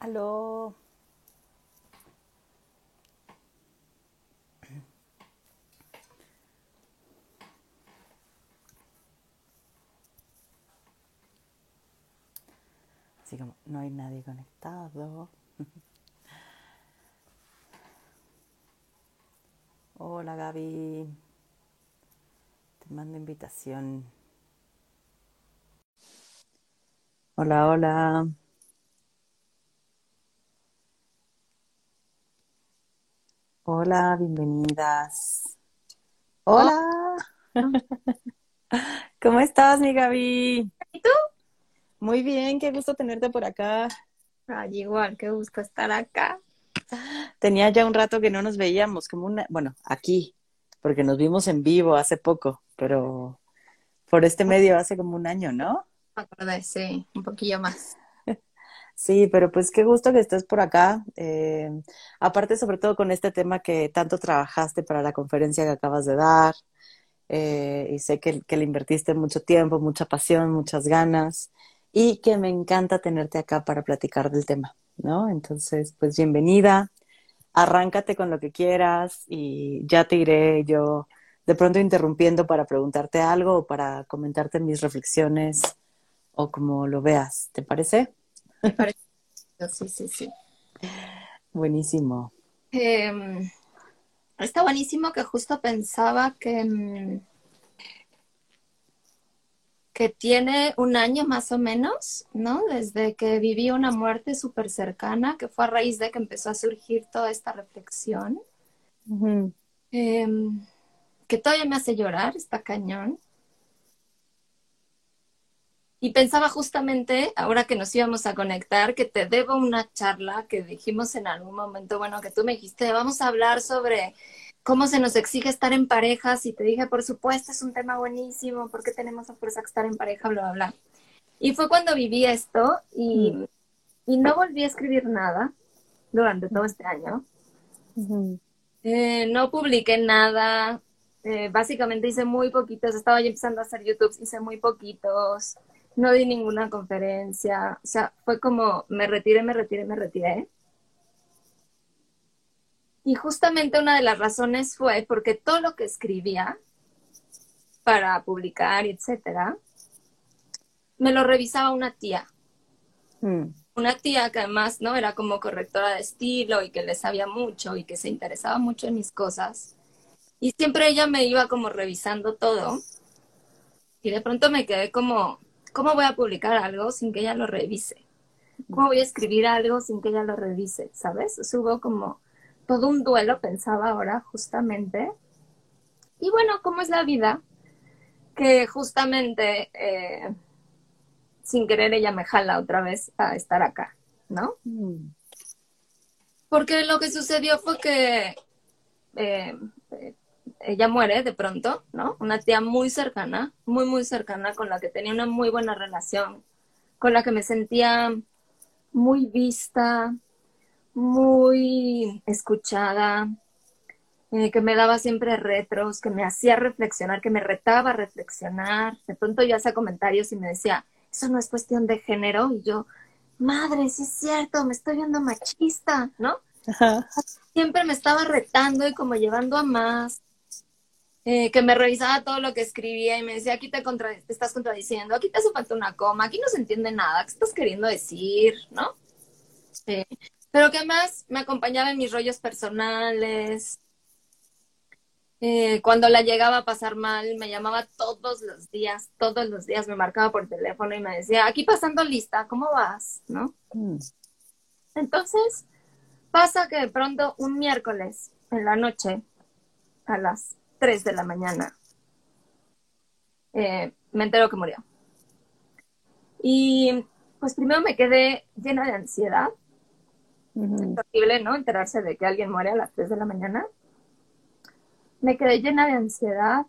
Aló. Así como no hay nadie conectado. Hola Gaby. Te mando invitación. Hola, hola. Hola, bienvenidas. Hola. ¿Cómo estás, mi Gaby? ¿y tú? Muy bien, qué gusto tenerte por acá. Ay, igual, qué gusto estar acá. Tenía ya un rato que no nos veíamos, como una, bueno, aquí, porque nos vimos en vivo hace poco, pero por este medio hace como un año, ¿no? Me acordé, sí, un poquillo más. Sí, pero pues qué gusto que estés por acá. Eh, aparte, sobre todo con este tema que tanto trabajaste para la conferencia que acabas de dar, eh, y sé que, que le invertiste mucho tiempo, mucha pasión, muchas ganas, y que me encanta tenerte acá para platicar del tema, ¿no? Entonces, pues bienvenida, arráncate con lo que quieras y ya te iré yo de pronto interrumpiendo para preguntarte algo o para comentarte mis reflexiones o como lo veas, ¿te parece? Me parece, sí, sí, sí. Buenísimo. Em, está buenísimo que justo pensaba que, mm, que tiene un año más o menos, ¿no? Desde que viví una muerte súper cercana, que fue a raíz de que empezó a surgir toda esta reflexión, em, que todavía me hace llorar, está cañón. Y pensaba justamente, ahora que nos íbamos a conectar, que te debo una charla que dijimos en algún momento, bueno, que tú me dijiste, vamos a hablar sobre cómo se nos exige estar en parejas. Y te dije, por supuesto, es un tema buenísimo, ¿por qué tenemos a fuerza que estar en pareja? Bla, bla, bla. Y fue cuando viví esto Mm. y, y no volví a escribir nada durante todo este año. Eh, no publiqué nada, eh, básicamente hice muy poquitos, estaba yo empezando a hacer YouTube, hice muy poquitos, no di ninguna conferencia, o sea, fue como me retiré, me retiré, me retiré. Y justamente una de las razones fue porque todo lo que escribía para publicar, etcétera, me lo revisaba una tía. Mm. Una tía que además, ¿no? Era como correctora de estilo y que le sabía mucho y que se interesaba mucho en mis cosas. Y siempre ella me iba como revisando todo. Y de pronto me quedé como, ¿cómo voy a publicar algo sin que ella lo revise? ¿Cómo voy a escribir algo sin que ella lo revise? ¿Sabes? O sea, hubo como todo un duelo, pensaba ahora, justamente. Y bueno, ¿cómo es la vida? Que justamente, eh, sin querer, ella me jala otra vez a estar acá, ¿no? Mm. Porque lo que sucedió fue que eh, eh, ella muere de pronto, ¿no? Una tía muy cercana, muy, muy cercana, con la que tenía una muy buena relación, con la que me sentía muy vista, muy escuchada, eh, que me daba siempre retros, que me hacía reflexionar, que me retaba a reflexionar. De pronto yo hacía comentarios y me decía, eso no es cuestión de género. Y yo, madre, sí es cierto, me estoy viendo machista, ¿no? Ajá. Siempre me estaba retando y como llevando a más. Eh, que me revisaba todo lo que escribía y me decía, aquí te, contra- te estás contradiciendo, aquí te hace falta una coma, aquí no se entiende nada, ¿qué estás queriendo decir? ¿No? Eh, pero que más me acompañaba en mis rollos personales. Eh, cuando la llegaba a pasar mal, me llamaba todos los días, todos los días me marcaba por teléfono y me decía, aquí pasando lista, ¿cómo vas? ¿No? Mm. Entonces, pasa que de pronto un miércoles en la noche, a las 3 de la mañana, eh, me entero que murió. Y pues primero me quedé llena de ansiedad. Es horrible, ¿no? Enterarse de que alguien muere a las 3 de la mañana. Me quedé llena de ansiedad.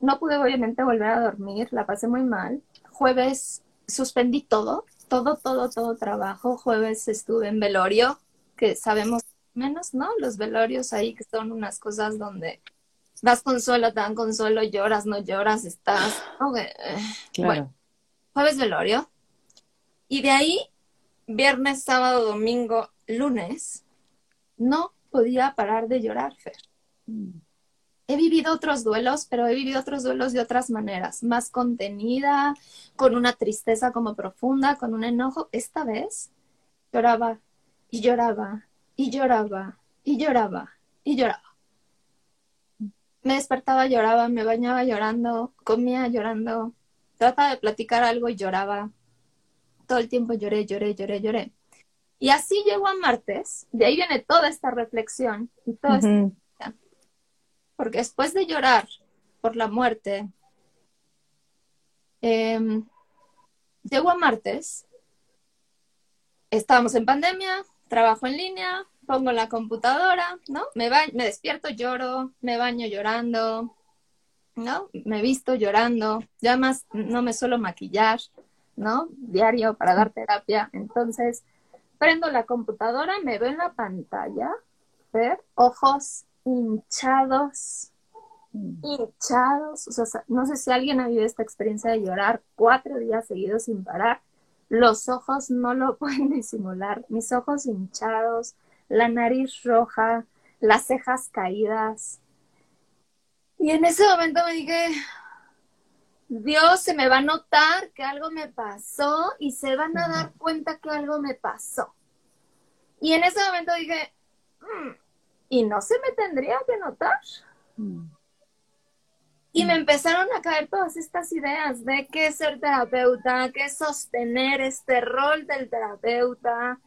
No pude obviamente volver a dormir, la pasé muy mal. Jueves suspendí todo, todo, todo, todo trabajo. Jueves estuve en velorio, que sabemos menos, ¿no? Los velorios ahí que son unas cosas donde das consuelo, te dan consuelo, lloras, no lloras, estás. Eh, Bueno, jueves velorio. Y de ahí viernes, sábado, domingo, lunes, no podía parar de llorar, Fer. He vivido otros duelos, pero he vivido otros duelos de otras maneras, más contenida, con una tristeza como profunda, con un enojo. Esta vez lloraba y lloraba y lloraba y lloraba y lloraba. Me despertaba, lloraba, me bañaba llorando, comía llorando, trataba de platicar algo y lloraba. Todo el tiempo lloré, lloré, lloré, lloré. Y así llegó a martes, de ahí viene toda esta reflexión y toda esta... Porque después de llorar por la muerte, eh, llegó a martes, estábamos en pandemia, trabajo en línea, pongo la computadora, ¿no? Me, despierto, lloro, me baño llorando, ¿no? Me visto llorando, ya más no me suelo maquillar, ¿no? Diario para dar terapia. Entonces, prendo la computadora, me veo en la pantalla, ver ojos hinchados, hinchados, o sea, no sé si alguien ha vivido esta experiencia de llorar cuatro días seguidos sin parar. Los ojos no lo pueden disimular, mis ojos hinchados, la nariz roja, las cejas caídas. Y en ese momento me dije, Dios se me va a notar que algo me pasó y se van a dar cuenta que algo me pasó. Y en ese momento dije, mm, ¿y no se me tendría que notar? Mm. Y me empezaron a caer todas estas ideas de qué ser terapeuta, qué sostener este rol del terapeuta,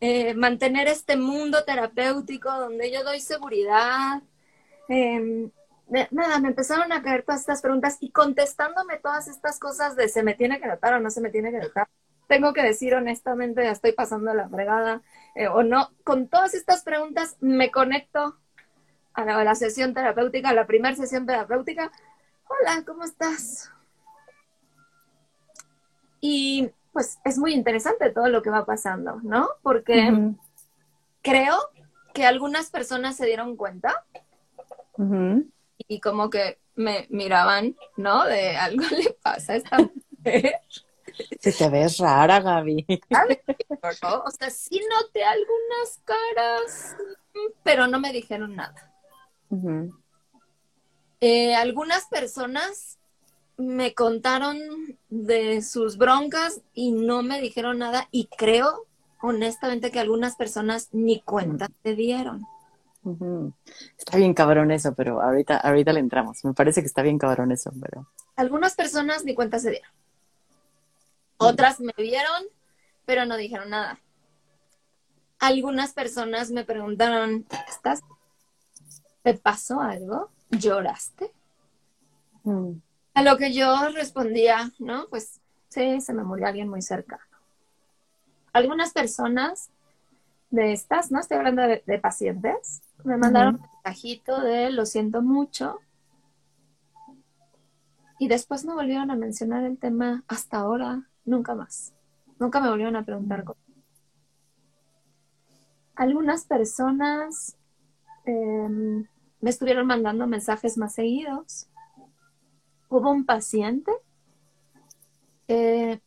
eh, mantener este mundo terapéutico donde yo doy seguridad. Em, nada, me empezaron a caer todas estas preguntas y contestándome todas estas cosas de se me tiene que notar o no se me tiene que notar. Tengo que decir honestamente, estoy pasando la fregada eh, o no. Con todas estas preguntas me conecto a la, a la sesión terapéutica, a la primera sesión terapéutica. Hola, ¿cómo estás? Y pues es muy interesante todo lo que va pasando, ¿no? Porque creo que algunas personas se dieron cuenta y como que me miraban, ¿no? De algo le pasa a esta mujer. Se te ves rara, Gaby. O sea, sí noté algunas caras, pero no me dijeron nada. Eh, algunas personas me contaron de sus broncas y no me dijeron nada y creo honestamente que algunas personas ni cuenta se dieron. Está bien cabrón eso, pero ahorita, ahorita le entramos. Me parece que está bien cabrón eso, pero. Algunas personas ni cuenta se dieron. Otras me vieron, pero no dijeron nada. Algunas personas me preguntaron, ¿estás? ¿Te pasó algo? ¿Lloraste? Mm. A lo que yo respondía, ¿no? Pues sí, se me murió alguien muy cercano. Algunas personas de estas, ¿no? Estoy hablando de, pacientes, me mandaron un mensajito de lo siento mucho. Y después no volvieron a mencionar el tema hasta ahora, nunca más. Nunca me volvieron a preguntar cómo. Algunas personas em, me estuvieron mandando mensajes más seguidos hubo un paciente, eh,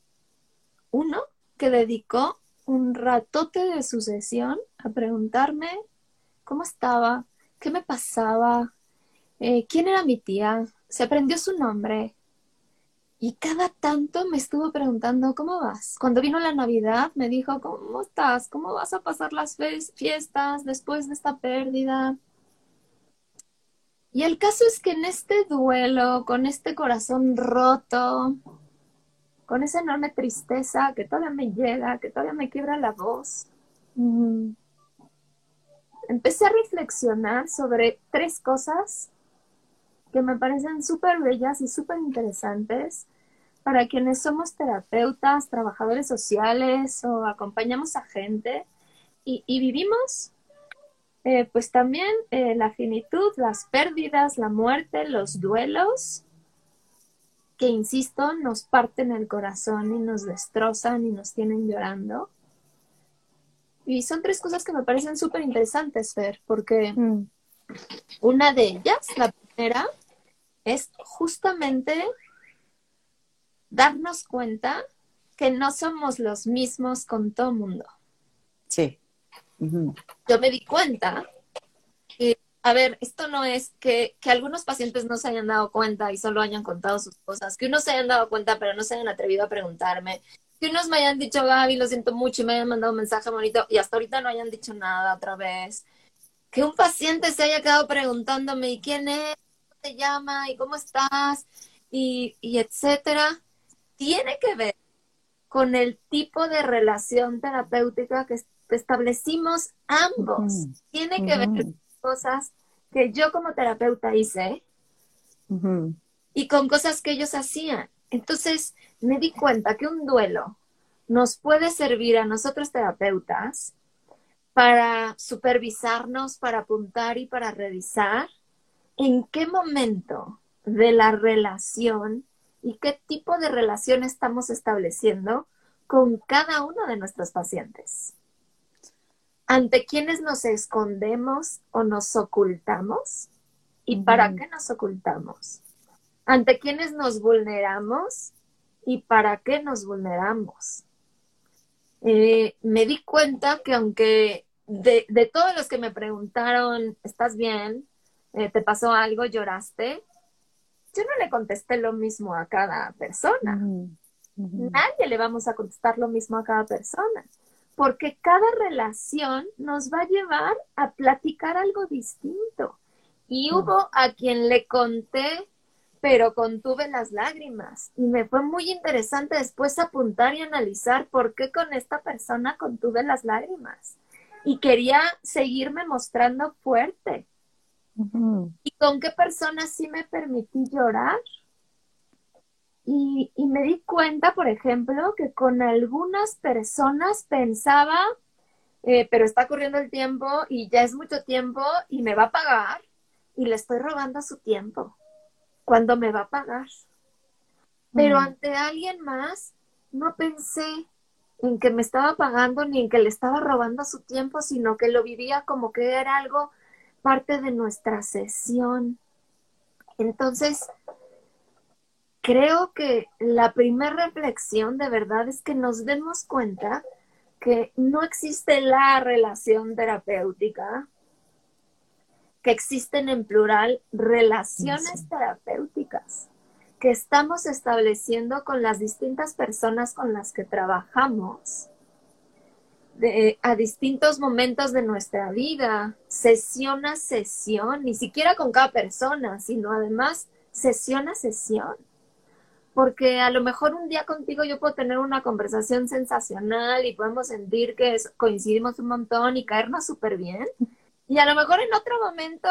uno, que dedicó un ratote de su sesión a preguntarme cómo estaba, qué me pasaba, eh, quién era mi tía, se aprendió su nombre. Y cada tanto me estuvo preguntando, ¿cómo vas? Cuando vino la Navidad, me dijo, ¿cómo estás? ¿Cómo vas a pasar las fiestas después de esta pérdida? Y el caso es que en este duelo, con este corazón roto, con esa enorme tristeza que todavía me llega, que todavía me quiebra la voz, mm, empecé a reflexionar sobre tres cosas que me parecen súper bellas y súper interesantes para quienes somos terapeutas, trabajadores sociales o acompañamos a gente y, y vivimos eh, pues también eh, la finitud, las pérdidas, la muerte, los duelos, que insisto, nos parten el corazón y nos destrozan y nos tienen llorando. Y son tres cosas que me parecen súper interesantes, Fer, porque mm. una de ellas, la primera, es justamente darnos cuenta que no somos los mismos con todo el mundo. Sí. Yo me di cuenta que, a ver, esto no es que, que algunos pacientes no se hayan dado cuenta y solo hayan contado sus cosas, que unos se hayan dado cuenta pero no se hayan atrevido a preguntarme, que unos me hayan dicho, Gaby, lo siento mucho y me hayan mandado un mensaje bonito y hasta ahorita no hayan dicho nada otra vez. Que un paciente se haya quedado preguntándome, ¿y quién es? ¿Cómo te llama? ¿Y cómo estás? Y, y etcétera. Tiene que ver con el tipo de relación terapéutica que establecimos ambos. Tiene que ver con cosas que yo como terapeuta hice y con cosas que ellos hacían. Entonces me di cuenta que un duelo nos puede servir a nosotros terapeutas para supervisarnos, para apuntar y para revisar en qué momento de la relación y qué tipo de relación estamos estableciendo con cada uno de nuestros pacientes. Ante quienes nos escondemos o nos ocultamos y para qué nos ocultamos ante quienes nos vulneramos y para qué nos vulneramos. Eh, me di cuenta que aunque de, todos los que me preguntaron, ¿estás bien? Eh, ¿Te pasó algo? ¿Lloraste? Yo no le contesté lo mismo a cada persona. Nadie le vamos a contestar lo mismo a cada persona, porque cada relación nos va a llevar a platicar algo distinto. Y hubo a quien le conté pero contuve las lágrimas y me fue muy interesante después apuntar y analizar por qué con esta persona contuve las lágrimas y quería seguirme mostrando fuerte. ¿Y con qué persona sí me permití llorar? Y, y, me di cuenta, por ejemplo, que con algunas personas pensaba, eh, pero está corriendo el tiempo y ya es mucho tiempo y me va a pagar y le estoy robando su tiempo cuando me va a pagar. Pero ante alguien más, no pensé en que me estaba pagando ni en que le estaba robando su tiempo, sino que lo vivía como que era algo parte de nuestra sesión. Entonces, creo que la primera reflexión de verdad es que nos demos cuenta que no existe la relación terapéutica, que existen en plural relaciones terapéuticas que estamos estableciendo con las distintas personas con las que trabajamos a distintos momentos de nuestra vida, sesión a sesión, ni siquiera con cada persona, sino además sesión a sesión. Porque a lo mejor un día contigo yo puedo tener una conversación sensacional y podemos sentir que coincidimos un montón y caernos súper bien. Y a lo mejor en otro momento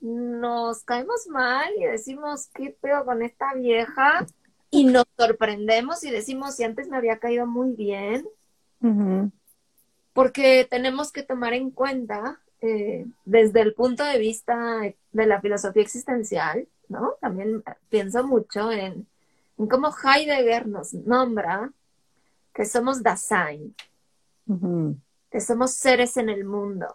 nos caemos mal y decimos, ¿qué pedo con esta vieja? Y nos sorprendemos y decimos, si antes me había caído muy bien. Porque tenemos que tomar en cuenta, eh, desde el punto de vista de la filosofía existencial, ¿no? También pienso mucho en, cómo Heidegger nos nombra que somos Dasein, que somos seres en el mundo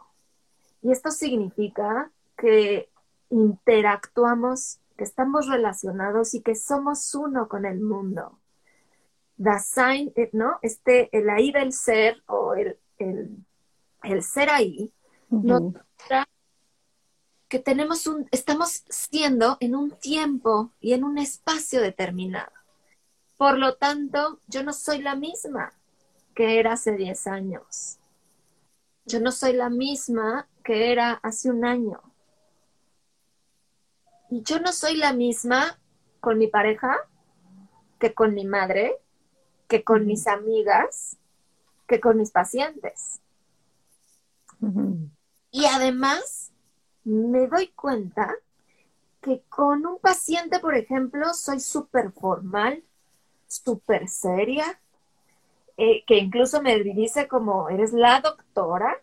y esto significa que interactuamos, que estamos relacionados y que somos uno con el mundo. Dasein, eh, ¿no? Este, el ahí del ser o el, ser ahí, nos que tenemos un, estamos siendo en un tiempo y en un espacio determinado. Por lo tanto, yo no soy la misma que era hace 10 años. Yo no soy la misma que era hace un año. Y yo no soy la misma con mi pareja, que con mi madre, que con mis amigas, que con mis pacientes. Y además me doy cuenta que con un paciente, por ejemplo, soy súper formal, súper seria, eh, que incluso me dice como, eres la doctora,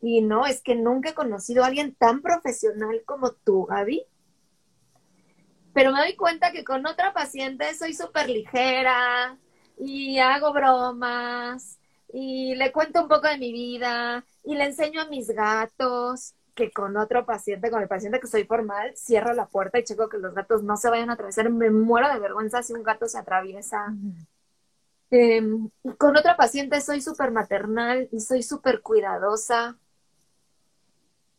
y no, es que nunca he conocido a alguien tan profesional como tú, Gaby. Pero me doy cuenta que con otra paciente soy súper ligera y hago bromas y le cuento un poco de mi vida y le enseño a mis gatos que con otro paciente, con el paciente que soy formal, cierro la puerta y checo que los gatos no se vayan a atravesar. Me muero de vergüenza si un gato se atraviesa. Em, con otra paciente soy súper maternal y soy súper cuidadosa.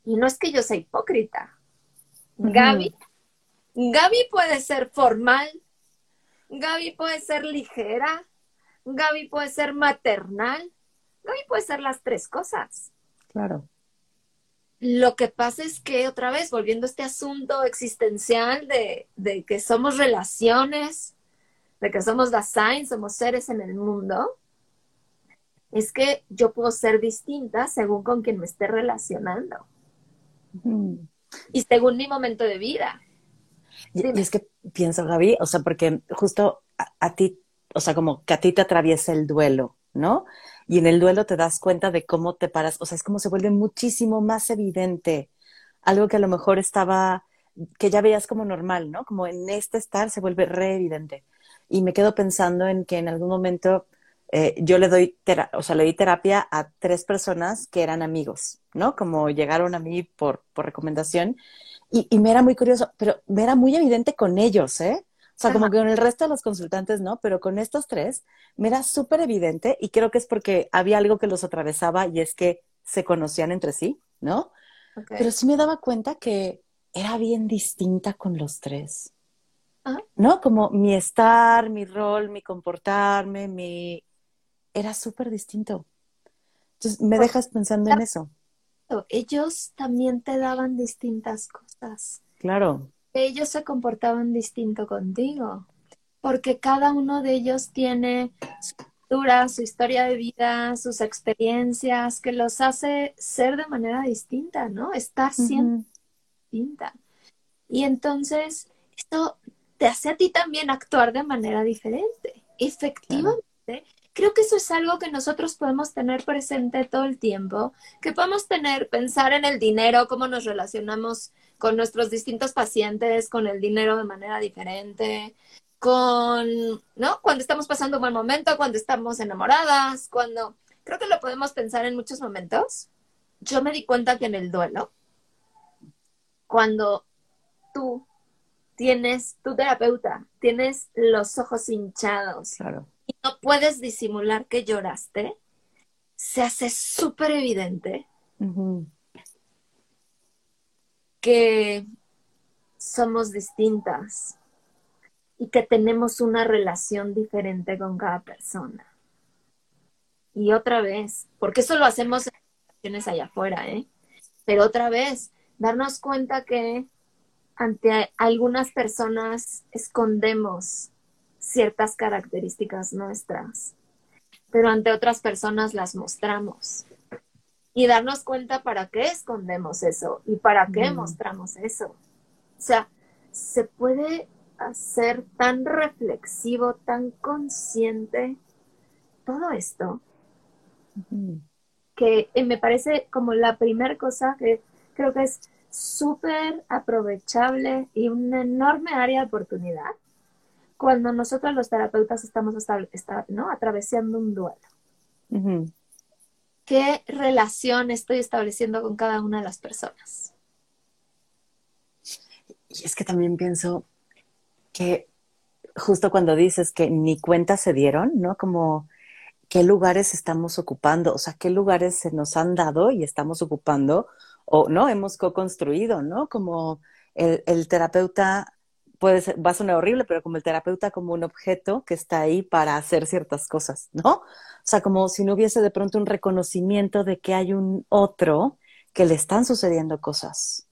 Y no es que yo sea hipócrita. Gaby, Gaby puede ser formal, Gaby puede ser ligera, Gaby puede ser maternal, Gaby puede ser las tres cosas. Claro. Lo que pasa es que otra vez, volviendo a este asunto existencial de, de que somos relaciones, de que somos Dasein, somos seres en el mundo, es que yo puedo ser distinta según con quien me esté relacionando. Y según mi momento de vida. Y, es que pienso, Gaby, o sea, porque justo a, ti, o sea, como que a ti te atraviesa el duelo, ¿no? Y en el duelo te das cuenta de cómo te paras, o sea, es como se vuelve muchísimo más evidente algo que a lo mejor estaba, que ya veías como normal, ¿no? Como en este estar se vuelve re evidente. Y me quedo pensando en que en algún momento eh, yo le doy, o sea, le di terapia a tres personas que eran amigos, ¿no? Como llegaron a mí por, por recomendación y, y, me era muy curioso, pero me era muy evidente con ellos, ¿eh? O sea, como que con el resto de los consultantes no, pero con estos tres me era súper evidente y creo que es porque había algo que los atravesaba y es que se conocían entre sí, ¿no? Pero sí me daba cuenta que era bien distinta con los tres. ¿No? Como mi estar, mi rol, mi comportarme, mi... Era súper distinto. Entonces, me dejas pensando en eso. Ellos también te daban distintas cosas. Claro. Ellos se comportaban distinto contigo, porque cada uno de ellos tiene su cultura, su historia de vida, sus experiencias, que los hace ser de manera distinta, ¿no? Estar siendo distinta. Y entonces, esto te hace a ti también actuar de manera diferente. Efectivamente, creo que eso es algo que nosotros podemos tener presente todo el tiempo, que podemos tener, pensar en el dinero, cómo nos relacionamos con nuestros distintos pacientes, con el dinero de manera diferente, con, ¿no? Cuando estamos pasando un buen momento, cuando estamos enamoradas, cuando, creo que lo podemos pensar en muchos momentos. Yo me di cuenta que en el duelo, cuando tú tienes tu terapeuta, tienes los ojos hinchados y no puedes disimular que lloraste, se hace súper evidente que somos distintas y que tenemos una relación diferente con cada persona. Y otra vez, porque eso lo hacemos en relaciones allá afuera, ¿eh? Pero otra vez, darnos cuenta que ante algunas personas escondemos ciertas características nuestras, pero ante otras personas las mostramos. Y darnos cuenta para qué escondemos eso y para qué mostramos eso. O sea, se puede hacer tan reflexivo, tan consciente todo esto, que me parece como la primera cosa que creo que es súper aprovechable y una enorme área de oportunidad cuando nosotros los terapeutas estamos ¿no? atravesando un duelo. ¿Qué relación estoy estableciendo con cada una de las personas? Y es que también pienso que justo cuando dices que ni cuenta se dieron, ¿no? Como qué lugares estamos ocupando, o sea, qué lugares se nos han dado y estamos ocupando o no hemos co-construido, ¿no? Como el, terapeuta puede ser, va a sonar horrible, pero como el terapeuta como un objeto que está ahí para hacer ciertas cosas, ¿no? O sea, como si no hubiese de pronto un reconocimiento de que hay un otro que le están sucediendo cosas.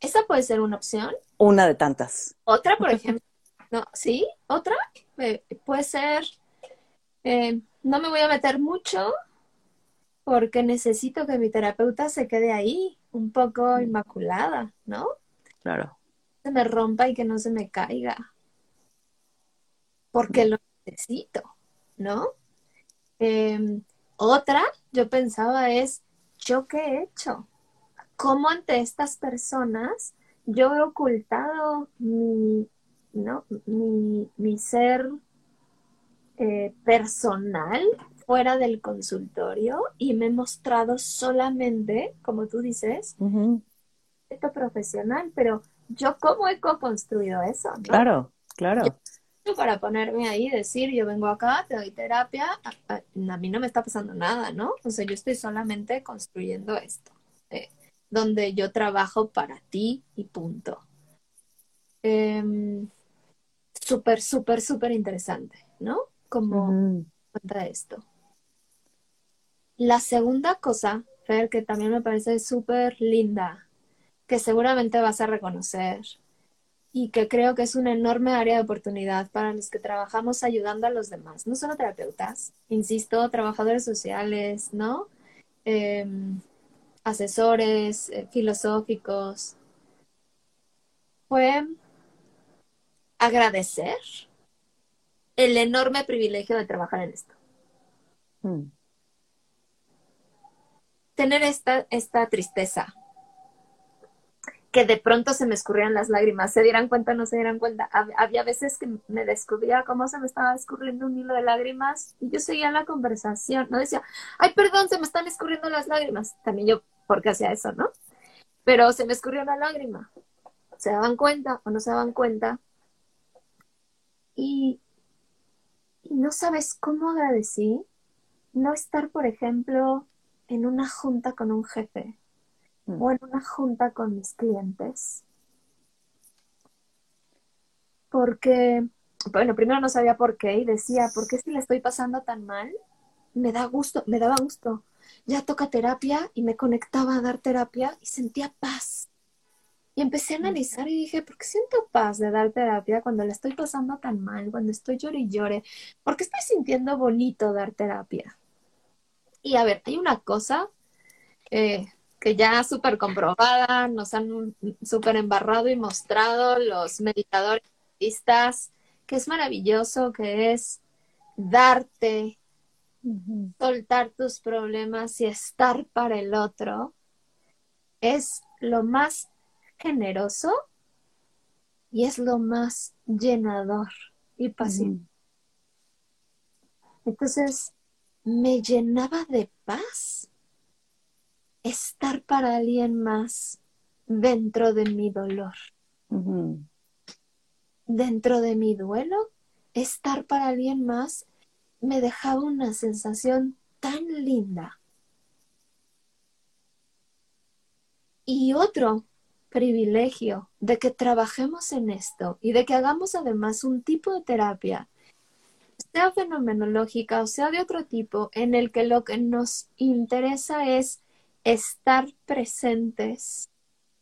¿Esa puede ser una opción? Una de tantas. Otra, por ejemplo. No, ¿sí? ¿Otra? Eh, puede ser, eh, no me voy a meter mucho, porque necesito que mi terapeuta se quede ahí, un poco mm. inmaculada, ¿no? Claro. Se me rompa y que no se me caiga. Porque lo necesito, ¿no? Em, otra, yo pensaba es, ¿yo qué he hecho? ¿Cómo ante estas personas yo he ocultado mi, ¿no? mi, mi ser eh, personal fuera del consultorio y me he mostrado solamente, como tú dices, esto profesional, pero yo cómo he co-construido eso. Claro, claro. para ponerme ahí y decir, yo vengo acá, te doy terapia, a, mí no me está pasando nada, ¿no? O sea, yo estoy solamente construyendo esto, eh, donde yo trabajo para ti y punto. Em, súper, súper, súper interesante, ¿no? Como cuenta esto. La segunda cosa, Fer, que también me parece súper linda, que seguramente vas a reconocer y que creo que es una enorme área de oportunidad para los que trabajamos ayudando a los demás, no solo terapeutas, insisto, trabajadores sociales, ¿no? Em, asesores eh, filosóficos. Fue agradecer el enorme privilegio de trabajar en esto. Mm. Tener esta, esta tristeza, que de pronto se me escurrían las lágrimas. ¿Se dieran cuenta o no se dieran cuenta? Había veces que me descubría cómo se me estaba escurriendo un hilo de lágrimas y yo seguía la conversación. No decía, ay, perdón, se me están escurriendo las lágrimas. También yo, porque hacía eso, ¿no? Pero se me escurrió una lágrima. ¿Se daban cuenta o no se daban cuenta? Y, y no sabes cómo agradecí no estar, por ejemplo, en una junta con un jefe. O en una junta con mis clientes. Porque, bueno, primero no sabía por qué y decía, ¿por qué si le estoy pasando tan mal? Me da gusto, me daba gusto. Ya toca terapia y me conectaba a dar terapia y sentía paz. Y empecé a mm. analizar y dije, ¿por qué siento paz de dar terapia cuando le estoy pasando tan mal, cuando estoy llore y llore? ¿Por qué estoy sintiendo bonito dar terapia? Y a ver, hay una cosa eh, que ya súper comprobada, nos han súper embarrado y mostrado los meditadores que es maravilloso, que es darte, soltar tus problemas y estar para el otro, es lo más generoso y es lo más llenador y pasivo. Entonces, me llenaba de paz estar para alguien más dentro de mi dolor. Dentro de mi duelo, estar para alguien más me dejaba una sensación tan linda. Y otro privilegio de que trabajemos en esto y de que hagamos además un tipo de terapia, sea fenomenológica o sea de otro tipo, en el que lo que nos interesa es estar presentes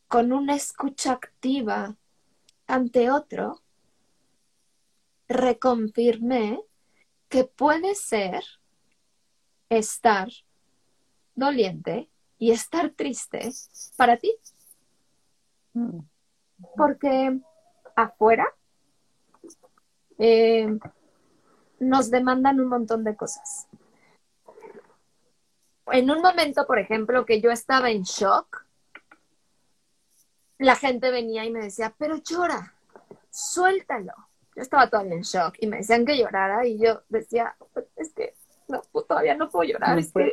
con una escucha activa ante otro, reconfirmé que puede ser estar doliente y estar triste para ti. Mm. Porque afuera eh, nos demandan un montón de cosas en un momento, por ejemplo, que yo estaba en shock, la gente venía y me decía, pero llora, suéltalo. Yo estaba todavía en shock y me decían que llorara y yo decía, es que no, pues, todavía no puedo llorar. es que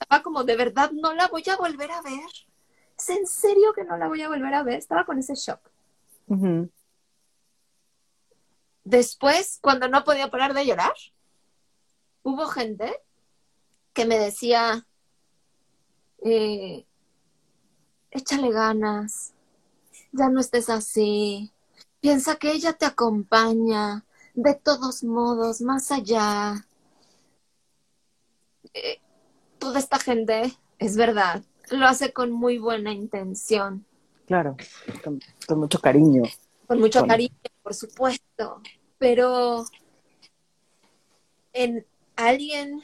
estaba como, de verdad, no la voy a volver a ver. ¿Es en serio que no la voy a volver a ver? Estaba con ese shock. Después, cuando no podía parar de llorar, hubo gente que me decía, eh, échale ganas, ya no estés así, piensa que ella te acompaña, de todos modos, más allá. Eh, toda esta gente, es verdad, lo hace con muy buena intención. Claro, con, mucho cariño. Con mucho cariño, por supuesto, pero en alguien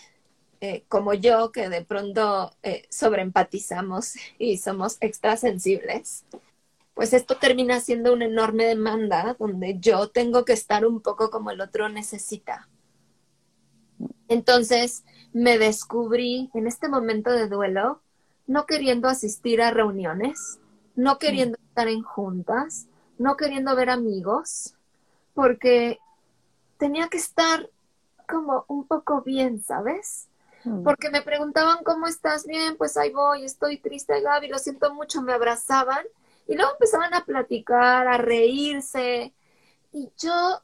eh, como yo, que de pronto eh, sobreempatizamos y somos extrasensibles, pues esto termina siendo una enorme demanda donde yo tengo que estar un poco como el otro necesita. Entonces me descubrí en este momento de duelo no queriendo asistir a reuniones, no queriendo estar en juntas, no queriendo ver amigos, porque tenía que estar como un poco bien, ¿sabes? Porque me preguntaban cómo estás bien, pues ahí voy, estoy triste, Gaby, lo siento mucho, me abrazaban y luego empezaban a platicar, a reírse y yo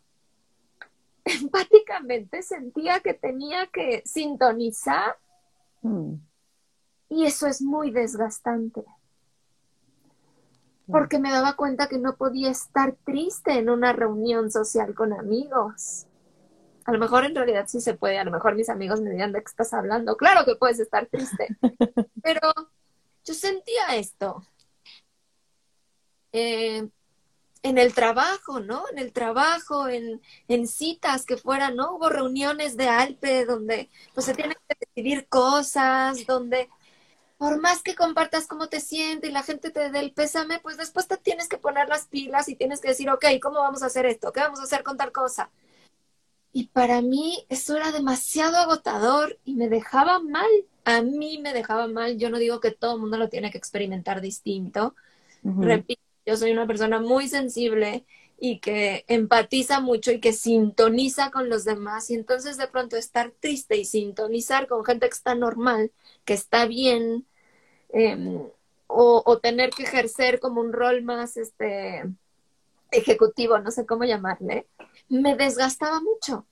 empáticamente sentía que tenía que sintonizar mm. y eso es muy desgastante. Mm. Porque me daba cuenta que no podía estar triste en una reunión social con amigos. A lo mejor en realidad sí se puede, a lo mejor mis amigos me dirán de qué estás hablando. Claro que puedes estar triste, pero yo sentía esto. Eh, en el trabajo, ¿no? En el trabajo, en, en, citas que fueran, ¿no? Hubo reuniones de Alpe donde pues se tienen que decidir cosas, donde por más que compartas cómo te sientes y la gente te dé el pésame, pues después te tienes que poner las pilas y tienes que decir, ok, ¿cómo vamos a hacer esto? ¿Qué vamos a hacer con tal cosa? Y para mí eso era demasiado agotador y me dejaba mal. A mí me dejaba mal. Yo no digo que todo el mundo lo tiene que experimentar distinto. Repito, yo soy una persona muy sensible y que empatiza mucho y que sintoniza con los demás. Y entonces de pronto estar triste y sintonizar con gente que está normal, que está bien, em, o, o, tener que ejercer como un rol más este, ejecutivo, no sé cómo llamarle, me desgastaba mucho.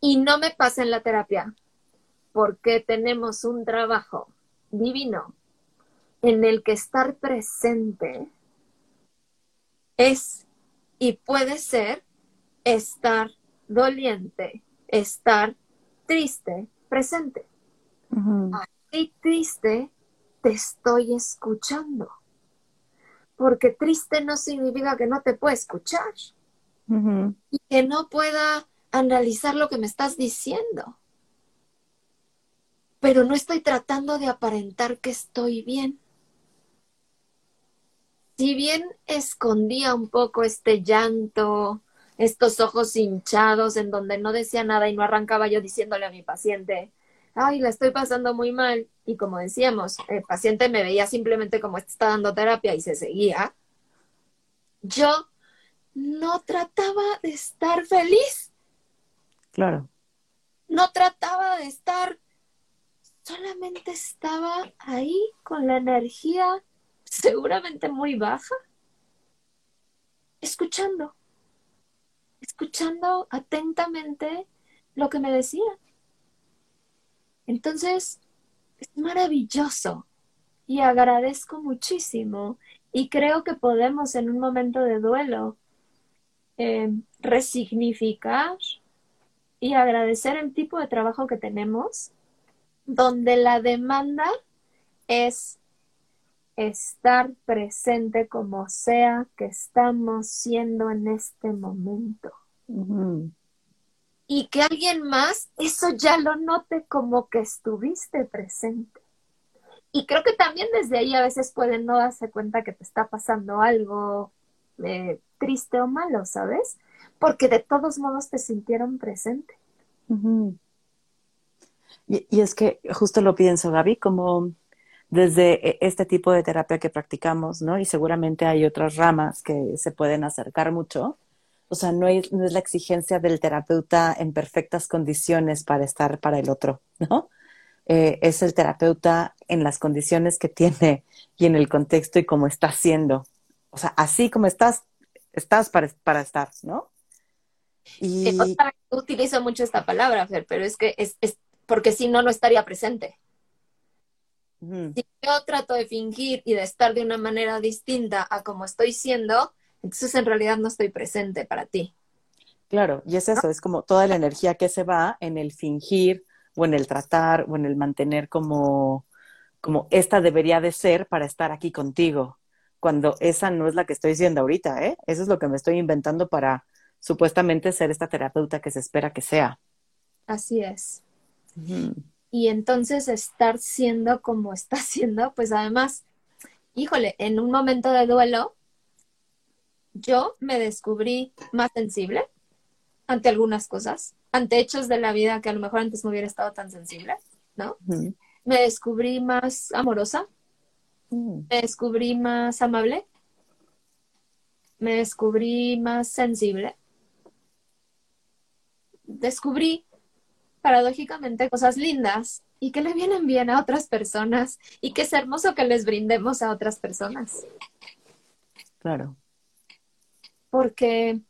Y no me pasa en la terapia, porque tenemos un trabajo divino en el que estar presente es y puede ser estar doliente, estar triste, presente. Así triste te estoy escuchando. Porque triste no significa que no te pueda escuchar y que no pueda analizar lo que me estás diciendo. Pero no estoy tratando de aparentar que estoy bien. Si bien escondía un poco este llanto, estos ojos hinchados en donde no decía nada y no arrancaba yo diciéndole a mi paciente, ay, la estoy pasando muy mal. Y como decíamos, el paciente me veía simplemente como está dando terapia y se seguía. Yo no trataba de estar feliz. Claro. No trataba de estar, solamente estaba ahí con la energía seguramente muy baja, escuchando, escuchando atentamente lo que me decía. Entonces, es maravilloso y agradezco muchísimo y creo que podemos en un momento de duelo eh, resignificar y agradecer el tipo de trabajo que tenemos, donde la demanda es estar presente como sea que estamos siendo en este momento. Y que alguien más eso ya lo note como que estuviste presente. Y creo que también desde ahí a veces pueden no darse cuenta que te está pasando algo eh, triste o malo, ¿sabes? Porque de todos modos te sintieron presente. y, y, es que justo lo pienso, Gaby, como desde e, este tipo de terapia que practicamos, ¿no? Y seguramente hay otras ramas que se pueden acercar mucho. O sea, no es, no es la exigencia del terapeuta en perfectas condiciones para estar para el otro, ¿no? Eh, es el terapeuta en las condiciones que tiene y en el contexto y cómo está siendo. O sea, así como estás, estás para, para estar, ¿no? Y... Utilizo mucho esta palabra, Fer, pero es que es, es porque si no, no estaría presente. Si yo trato de fingir y de estar de una manera distinta a como estoy siendo, entonces en realidad no estoy presente para ti. Claro, y es eso, es como toda la energía que se va en el fingir o en el tratar o en el mantener como, como esta debería de ser para estar aquí contigo, cuando esa no es la que estoy siendo ahorita, ¿eh? Eso es lo que me estoy inventando para supuestamente ser esta terapeuta que se espera que sea. Así es y entonces estar siendo como está siendo, pues además, híjole, en un momento de duelo, yo me descubrí más sensible ante algunas cosas, ante hechos de la vida que a lo mejor antes no hubiera estado tan sensible, ¿no? Me descubrí más amorosa, mm. me descubrí más amable, me descubrí más sensible, descubrí paradójicamente cosas lindas y que le vienen bien a otras personas y que es hermoso que les brindemos a otras personas. Claro. Porque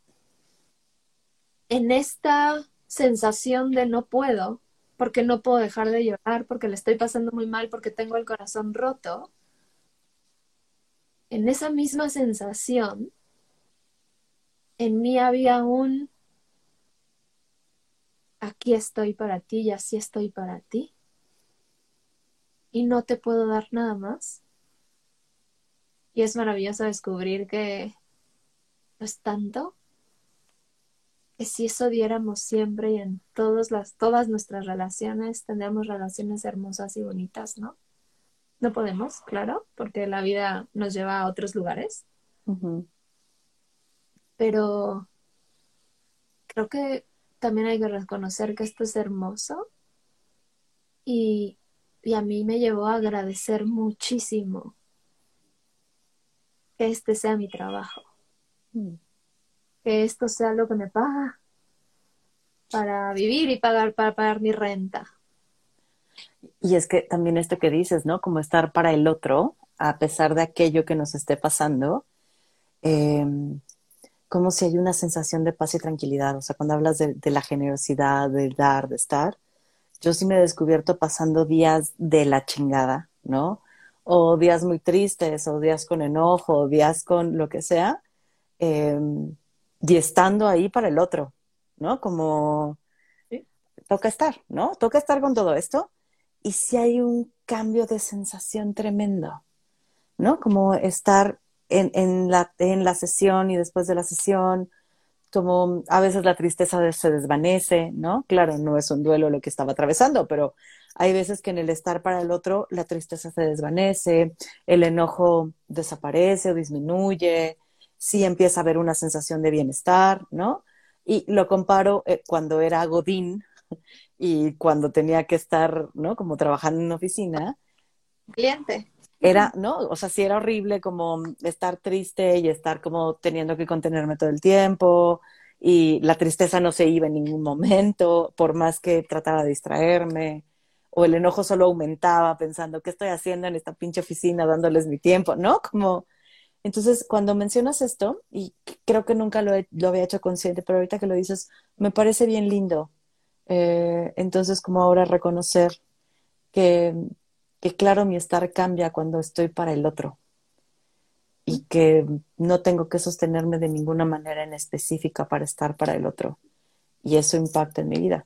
en esta sensación de no puedo, porque no puedo dejar de llorar, porque le estoy pasando muy mal, porque tengo el corazón roto, en esa misma sensación, en mí había un, aquí estoy para ti y así estoy para ti, y no te puedo dar nada más. Y es maravilloso descubrir que es tanto, que si eso diéramos siempre y en todas las, todas nuestras relaciones, tendríamos relaciones hermosas y bonitas, ¿no? No podemos, claro, porque la vida nos lleva a otros lugares. Pero creo que también hay que reconocer que esto es hermoso y, y a mí me llevó a agradecer muchísimo que este sea mi trabajo. Que esto sea lo que me paga para vivir y pagar para pagar mi renta. Y es que también esto que dices, ¿no? Como estar para el otro, a pesar de aquello que nos esté pasando, em, como si hay una sensación de paz y tranquilidad. O sea, cuando hablas de, de, la generosidad, de dar, de estar, yo sí me he descubierto pasando días de la chingada, ¿no? o días muy tristes, o días con enojo, o días con lo que sea, em, y estando ahí para el otro, ¿no? Como toca estar, ¿no? Toca estar con todo esto. Y si hay un cambio de sensación tremendo, ¿no? Como estar en, en, la, en la sesión y después de la sesión, como a veces la tristeza se desvanece, ¿no? Claro, no es un duelo lo que estaba atravesando, pero hay veces que en el estar para el otro la tristeza se desvanece, el enojo desaparece o disminuye, sí empieza a haber una sensación de bienestar, ¿no? Y lo comparo eh, cuando era Godín y cuando tenía que estar, ¿no? Como trabajando en una oficina. Cliente. Era, ¿no? O sea, sí era horrible como estar triste y estar como teniendo que contenerme todo el tiempo y la tristeza no se iba en ningún momento, por más que trataba de distraerme o el enojo solo aumentaba pensando, ¿qué estoy haciendo en esta pinche oficina dándoles mi tiempo? ¿No? Como, entonces, cuando mencionas esto, y creo que nunca lo, lo había hecho consciente, pero ahorita que lo dices, me parece bien lindo. Eh, entonces, como ahora reconocer que, que, claro, mi estar cambia cuando estoy para el otro y que no tengo que sostenerme de ninguna manera en específica para estar para el otro. Y eso impacta en mi vida.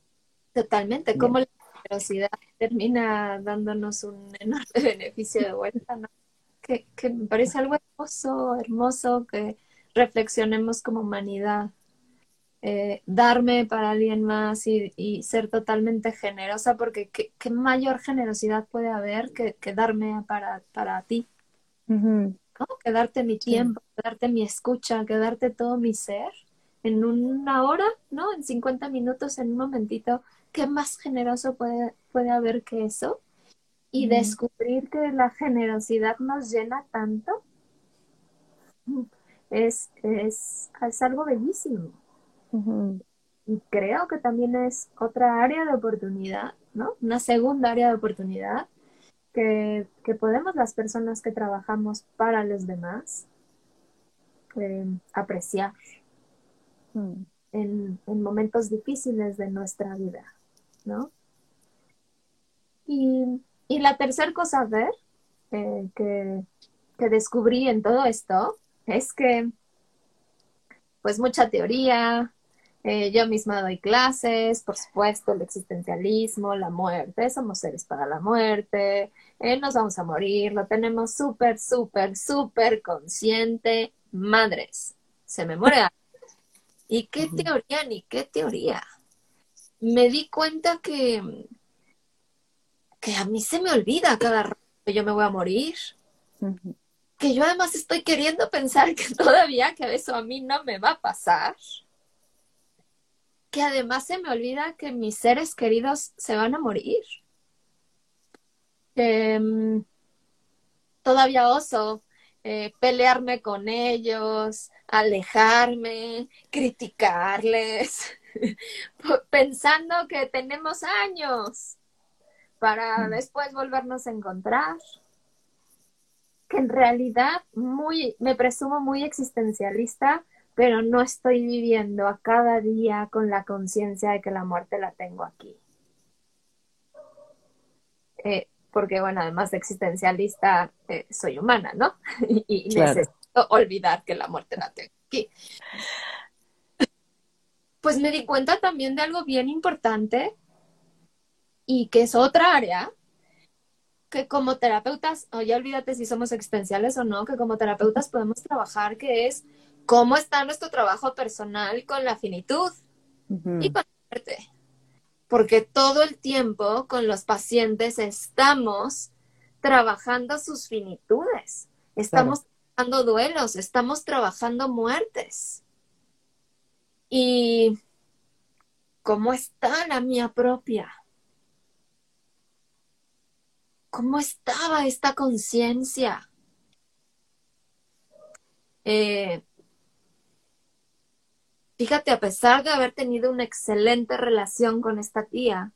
Totalmente. ¿Cómo generosidad termina dándonos un enorme beneficio de vuelta, ¿no? Que, que me parece algo hermoso, hermoso que reflexionemos como humanidad. Eh, darme para alguien más y, y, ser totalmente generosa, porque qué, qué mayor generosidad puede haber que, que darme para, para ti. ¿no? Que darte mi tiempo, sí. que darte mi escucha, que darte todo mi ser en una hora, ¿no? En 50 minutos, en un momentito, ¿qué más generoso puede, puede haber que eso? Y mm. descubrir que la generosidad nos llena tanto es, es, es algo bellísimo. Y creo que también es otra área de oportunidad, ¿no? Una segunda área de oportunidad que, que podemos las personas que trabajamos para los demás eh, apreciar en, en momentos difíciles de nuestra vida. ¿no? Y, y la tercera cosa a ver eh, que, que descubrí en todo esto es que, pues mucha teoría, eh, yo misma doy clases, por supuesto, el existencialismo, la muerte, somos seres para la muerte, eh, nos vamos a morir, lo tenemos súper, súper, súper consciente, madres, se me muere. ¿Y qué teoría ni qué teoría? me di cuenta que, que a mí se me olvida cada rato que yo me voy a morir. Que yo además estoy queriendo pensar que todavía que eso a mí no me va a pasar. Que además se me olvida que mis seres queridos se van a morir. Que um, todavía oso eh, pelearme con ellos, alejarme, criticarles, pensando que tenemos años para después volvernos a encontrar. Que en realidad muy, me presumo muy existencialista, pero no estoy viviendo a cada día con la conciencia de que la muerte la tengo aquí. Eh, porque, bueno, además de existencialista, eh, soy humana, ¿no? y, necesito olvidar que la muerte la tengo aquí. Pues me di cuenta también de algo bien importante y que es otra área que como terapeutas, oye, olvídate si somos existenciales o no, que como terapeutas podemos trabajar, que es cómo está nuestro trabajo personal con la finitud y con la muerte. Porque todo el tiempo con los pacientes estamos trabajando sus finitudes, estamos trabajando duelos, estamos trabajando muertes. Y cómo está la mía propia cómo estaba esta conciencia. Eh, fíjate, a pesar de haber tenido una excelente relación con esta tía,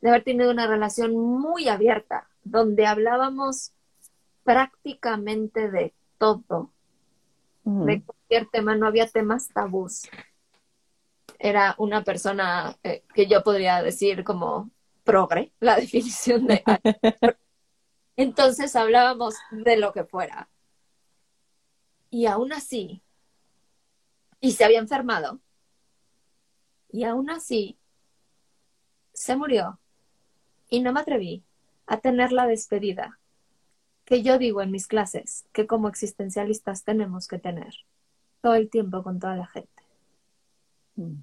de haber tenido una relación muy abierta, donde hablábamos prácticamente de todo, de cualquier tema, no había temas tabús. Era una persona eh, que yo podría decir como progre, la definición de... Entonces hablábamos de lo que fuera. Y aún así, y se había enfermado, y aún así, se murió. Y no me atreví a tener la despedida que yo digo en mis clases que como existencialistas tenemos que tener todo el tiempo con toda la gente. Mm.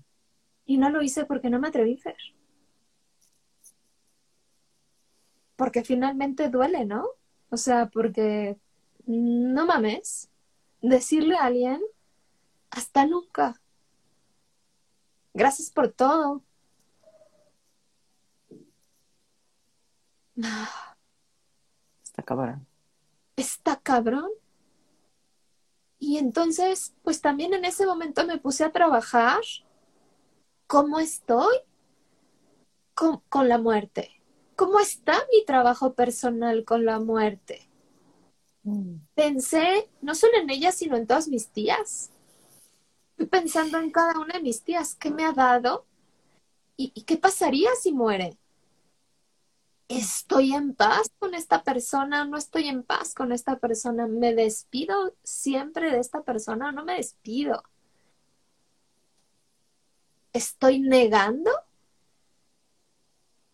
Y no lo hice porque no me atreví a hacer. Porque finalmente duele, ¿no? O sea, porque no mames, decirle a alguien, hasta nunca. Gracias por todo. Está cabrón. Está cabrón. Y entonces, pues también en ese momento me puse a trabajar cómo estoy con, con la muerte ¿cómo está mi trabajo personal con la muerte? Pensé no solo en ella, sino en todas mis tías. Estoy pensando en cada una de mis tías, ¿qué me ha dado? ¿Y, qué pasaría si muere? ¿Estoy en paz con esta persona? ¿No estoy en paz con esta persona? ¿Me despido siempre de esta persona? ¿No me despido? ¿Estoy negando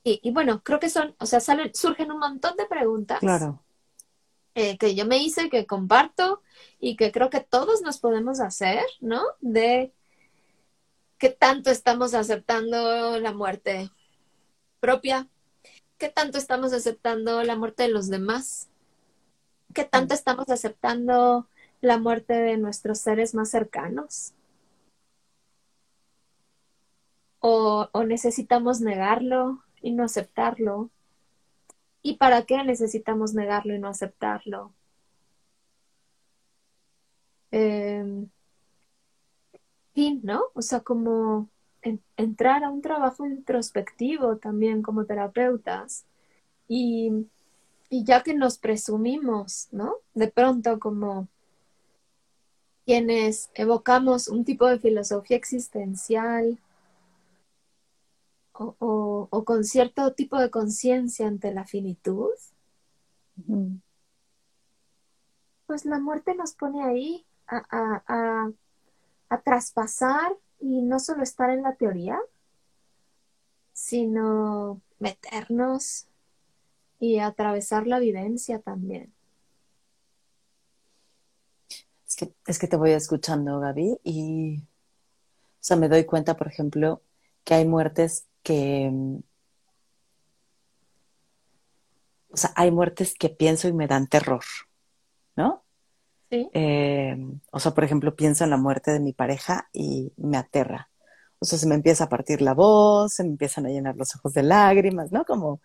y, bueno, creo que son, o sea, salen, surgen un montón de preguntas. Claro. Eh, que yo me hice, que comparto y que creo que todos nos podemos hacer, ¿no? De qué tanto estamos aceptando la muerte propia, qué tanto estamos aceptando la muerte de los demás, qué tanto estamos aceptando la muerte de nuestros seres más cercanos. O, o necesitamos negarlo, y no aceptarlo? ¿Y para qué necesitamos negarlo y no aceptarlo? Eh, fin, ¿no? O sea, como entrar a un trabajo introspectivo también como terapeutas y, y ya que nos presumimos, ¿no? De pronto como quienes evocamos un tipo de filosofía existencial, o, con cierto tipo de conciencia ante la finitud, pues la muerte nos pone ahí a, traspasar y no solo estar en la teoría, sino meternos y atravesar la vivencia también. Es que, es que te voy escuchando, Gaby, y o sea, me doy cuenta, por ejemplo, que hay muertes que, o sea, hay muertes que pienso y me dan terror, ¿no? Sí. Eh, o sea, por ejemplo, pienso en la muerte de mi pareja y me aterra. O sea, se me empieza a partir la voz, se me empiezan a llenar los ojos de lágrimas, ¿no? Como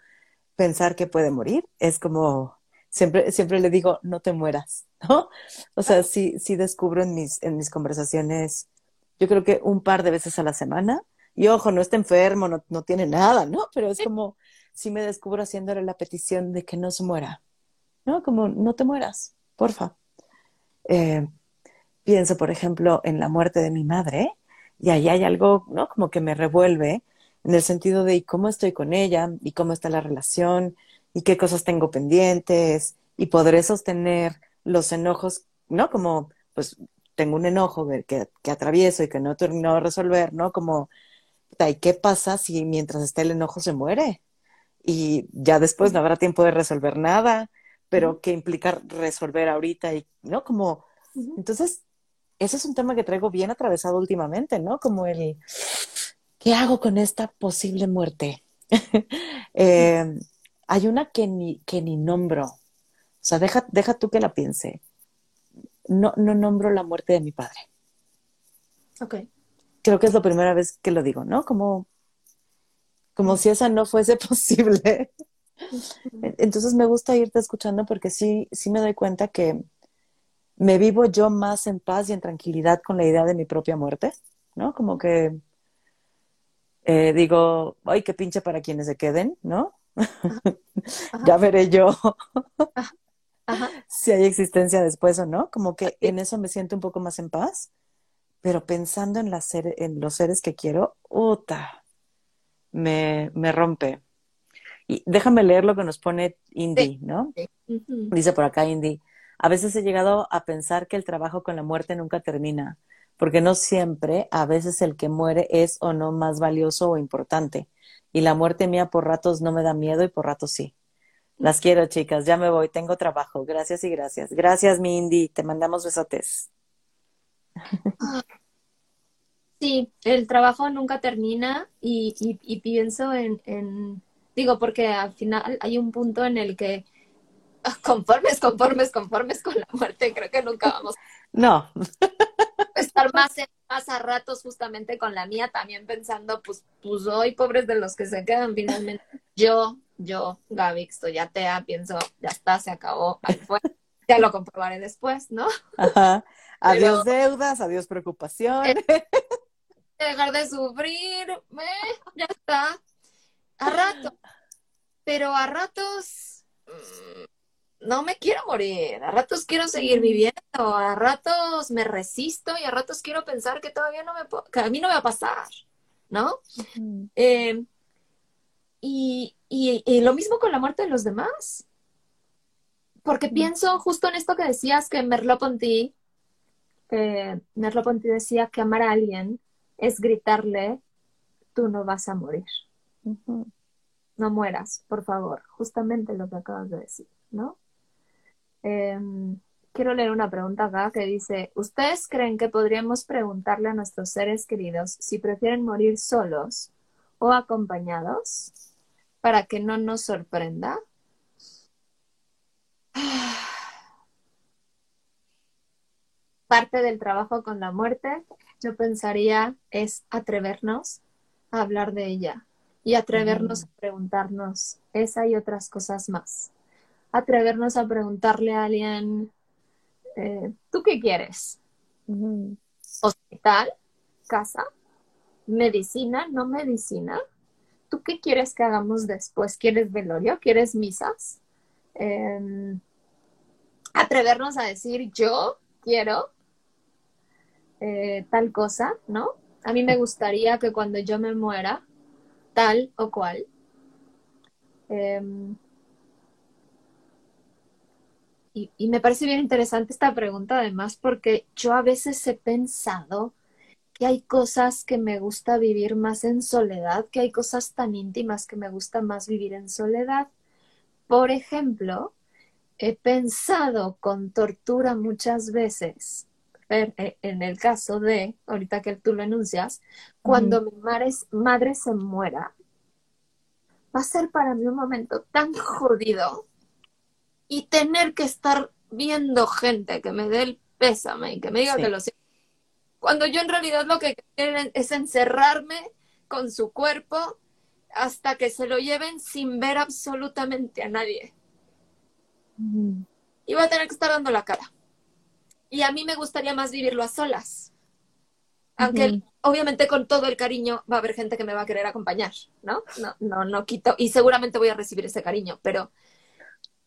pensar que puede morir es como, siempre, siempre le digo, no te mueras, ¿no? O sea, sí, sí descubro en mis, en mis conversaciones, yo creo que un par de veces a la semana, y ojo, no está enfermo, no, no tiene nada, ¿no? Pero es como si me descubro haciéndole la petición de que no se muera, ¿no? Como no te mueras, porfa. Eh, pienso, por ejemplo, en la muerte de mi madre y ahí hay algo, ¿no? Como que me revuelve en el sentido de cómo estoy con ella y cómo está la relación y qué cosas tengo pendientes y podré sostener los enojos, ¿no? Como, pues, tengo un enojo que, que atravieso y que no termino de resolver, ¿no? Como, ¿y qué pasa si mientras esté el enojo se muere? Y ya después no habrá tiempo de resolver nada, pero ¿qué implica resolver ahorita? Y, ¿no? Como, entonces, ese es un tema que traigo bien atravesado últimamente, ¿no? Como el, ¿qué hago con esta posible muerte? eh, hay una que ni, que ni nombro. O sea, deja, deja tú que la piense. No, no nombro la muerte de mi padre. Ok. Creo que es la primera vez que lo digo, ¿no? Como, como si esa no fuese posible. Entonces me gusta irte escuchando porque sí, sí me doy cuenta que me vivo yo más en paz y en tranquilidad con la idea de mi propia muerte, ¿no? Como que eh, digo, ay, qué pinche para quienes se queden, ¿no? ya veré yo si hay existencia después o no. Como que en eso me siento un poco más en paz, pero pensando en, en los seres que quiero, ¡uta! Me, me rompe. Y déjame leer lo que nos pone Indy, ¿no? Dice por acá Indy, a veces he llegado a pensar que el trabajo con la muerte nunca termina, porque no siempre, a veces el que muere es o no más valioso o importante y la muerte mía por ratos no me da miedo y por ratos sí. Las quiero, chicas. Ya me voy. Tengo trabajo. Gracias y gracias. Gracias, Mindy. Te mandamos besotes. Sí, el trabajo nunca termina y, y, pienso en, en, digo, porque al final hay un punto en el que conformes, conformes, conformes con la muerte, creo que nunca vamos. No. Estar más en más a ratos justamente con la mía, también pensando, pues, pues hoy pobres de los que se quedan finalmente. Yo, yo, Gaby, estoy atea, pienso, ya está, se acabó, ahí fue. Ya lo comprobaré después, ¿no? Ajá. Adiós deudas, adiós preocupación. dejar de sufrir, eh, ya está. A rato. Pero a ratos mm, no me quiero morir, a ratos quiero seguir viviendo, a ratos me resisto y a ratos quiero pensar que todavía no me que a mí no me va a pasar, ¿no? Em, y, lo mismo con la muerte de los demás. Porque pienso justo en esto que decías que Merleau-Ponty, que Merleau-Ponty decía que amar a alguien es gritarle, tú no vas a morir. No mueras, por favor. Justamente lo que acabas de decir, ¿no? Em, quiero leer una pregunta acá que dice, ¿ustedes creen que podríamos preguntarle a nuestros seres queridos si prefieren morir solos o acompañados para que no nos sorprenda? Parte del trabajo con la muerte, yo pensaría, es atrevernos a hablar de ella y atrevernos a preguntarnos esa y otras cosas más atrevernos a preguntarle a alguien, eh, ¿tú qué quieres? ¿Hospital? ¿Casa? ¿Medicina? ¿No medicina? ¿Tú qué quieres que hagamos después? ¿Quieres velorio? ¿Quieres misas? Em, atrevernos a decir, yo quiero eh, tal cosa, ¿no? A mí me gustaría que cuando yo me muera, tal o cual, em, y, me parece bien interesante esta pregunta además porque yo a veces he pensado que hay cosas que me gusta vivir más en soledad, que hay cosas tan íntimas que me gusta más vivir en soledad. Por ejemplo, he pensado con tortura muchas veces, en el caso de, ahorita que tú lo enuncias, cuando mi madre, madre se muera, va a ser para mí un momento tan jodido y tener que estar viendo gente que me dé el pésame y que me diga que lo siento. Cuando yo en realidad lo que quieren es encerrarme con su cuerpo hasta que se lo lleven sin ver absolutamente a nadie. Y va a tener que estar dando la cara. Y a mí me gustaría más vivirlo a solas. Aunque obviamente con todo el cariño va a haber gente que me va a querer acompañar, ¿no? No, no, no quito. Y seguramente voy a recibir ese cariño, pero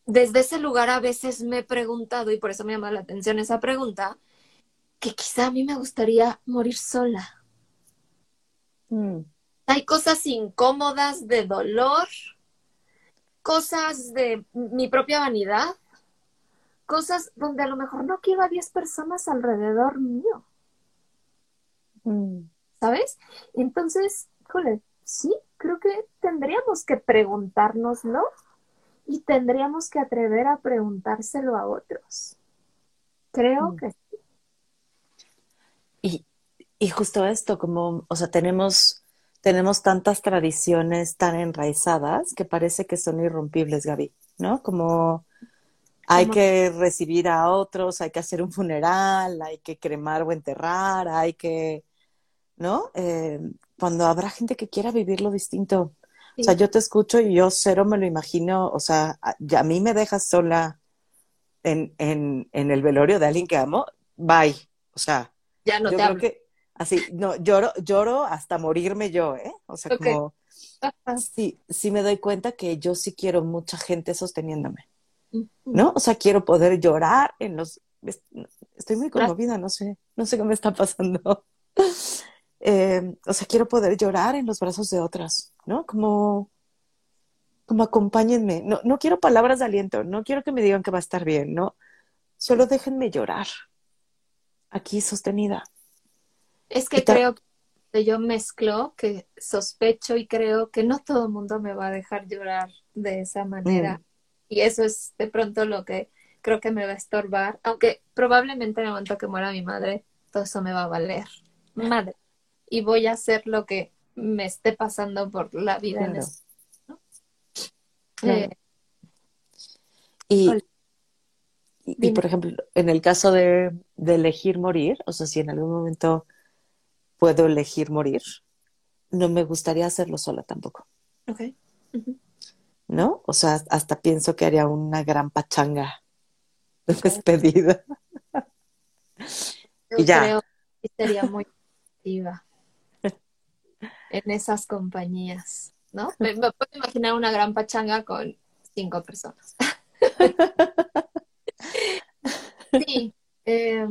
desde ese lugar a veces me he preguntado, y por eso me llama la atención esa pregunta, que quizá a mí me gustaría morir sola. Mm. Hay cosas incómodas de dolor, cosas de mi propia vanidad, cosas donde a lo mejor no quiero a 10 personas alrededor mío. Mm. ¿Sabes? Entonces, híjole, sí, creo que tendríamos que preguntárnoslo y tendríamos que atrever a preguntárselo a otros. Creo Mm. que sí. Y, y justo esto, como, o sea, tenemos, tenemos tantas tradiciones tan enraizadas que parece que son irrompibles, Gaby, ¿no? Como hay que recibir a otros, hay que hacer un funeral, hay que cremar o enterrar, hay que, ¿no? Eh, cuando habrá gente que quiera vivirlo distinto. O sea, yo te escucho y yo cero me lo imagino, o sea, a, mí me dejas sola en, en, en el velorio de alguien que amo, bye. O sea, Ya no yo te creo hablo. que así, no, lloro, lloro hasta morirme yo, ¿eh? O sea, como sí, sí me doy cuenta que yo sí quiero mucha gente sosteniéndome. ¿No? O sea, quiero poder llorar en los, es- estoy muy conmovida, no sé, no sé qué me está pasando. Eh, o sea, quiero poder llorar en los brazos de otras, ¿no? Como, como acompáñenme. No, no quiero palabras de aliento, no quiero que me digan que va a estar bien, ¿no? Solo déjenme llorar aquí sostenida. Es que creo que yo mezclo, que sospecho y creo que no todo el mundo me va a dejar llorar de esa manera. Mm. Y eso es de pronto lo que creo que me va a estorbar, aunque probablemente en el momento que muera mi madre, todo eso me va a valer. Madre. Y voy a hacer lo que me esté pasando por la vida en claro. eh, Y, por ejemplo, en el caso de, de elegir morir, o sea, si en algún momento puedo elegir morir, no me gustaría hacerlo sola tampoco, Ok. ¿No? O sea, hasta pienso que haría una gran pachanga de despedida. Yo Y ya. creo que sería muy activa en esas compañías, ¿no? Me, me puedo imaginar una gran pachanga con cinco personas. Sí, eh,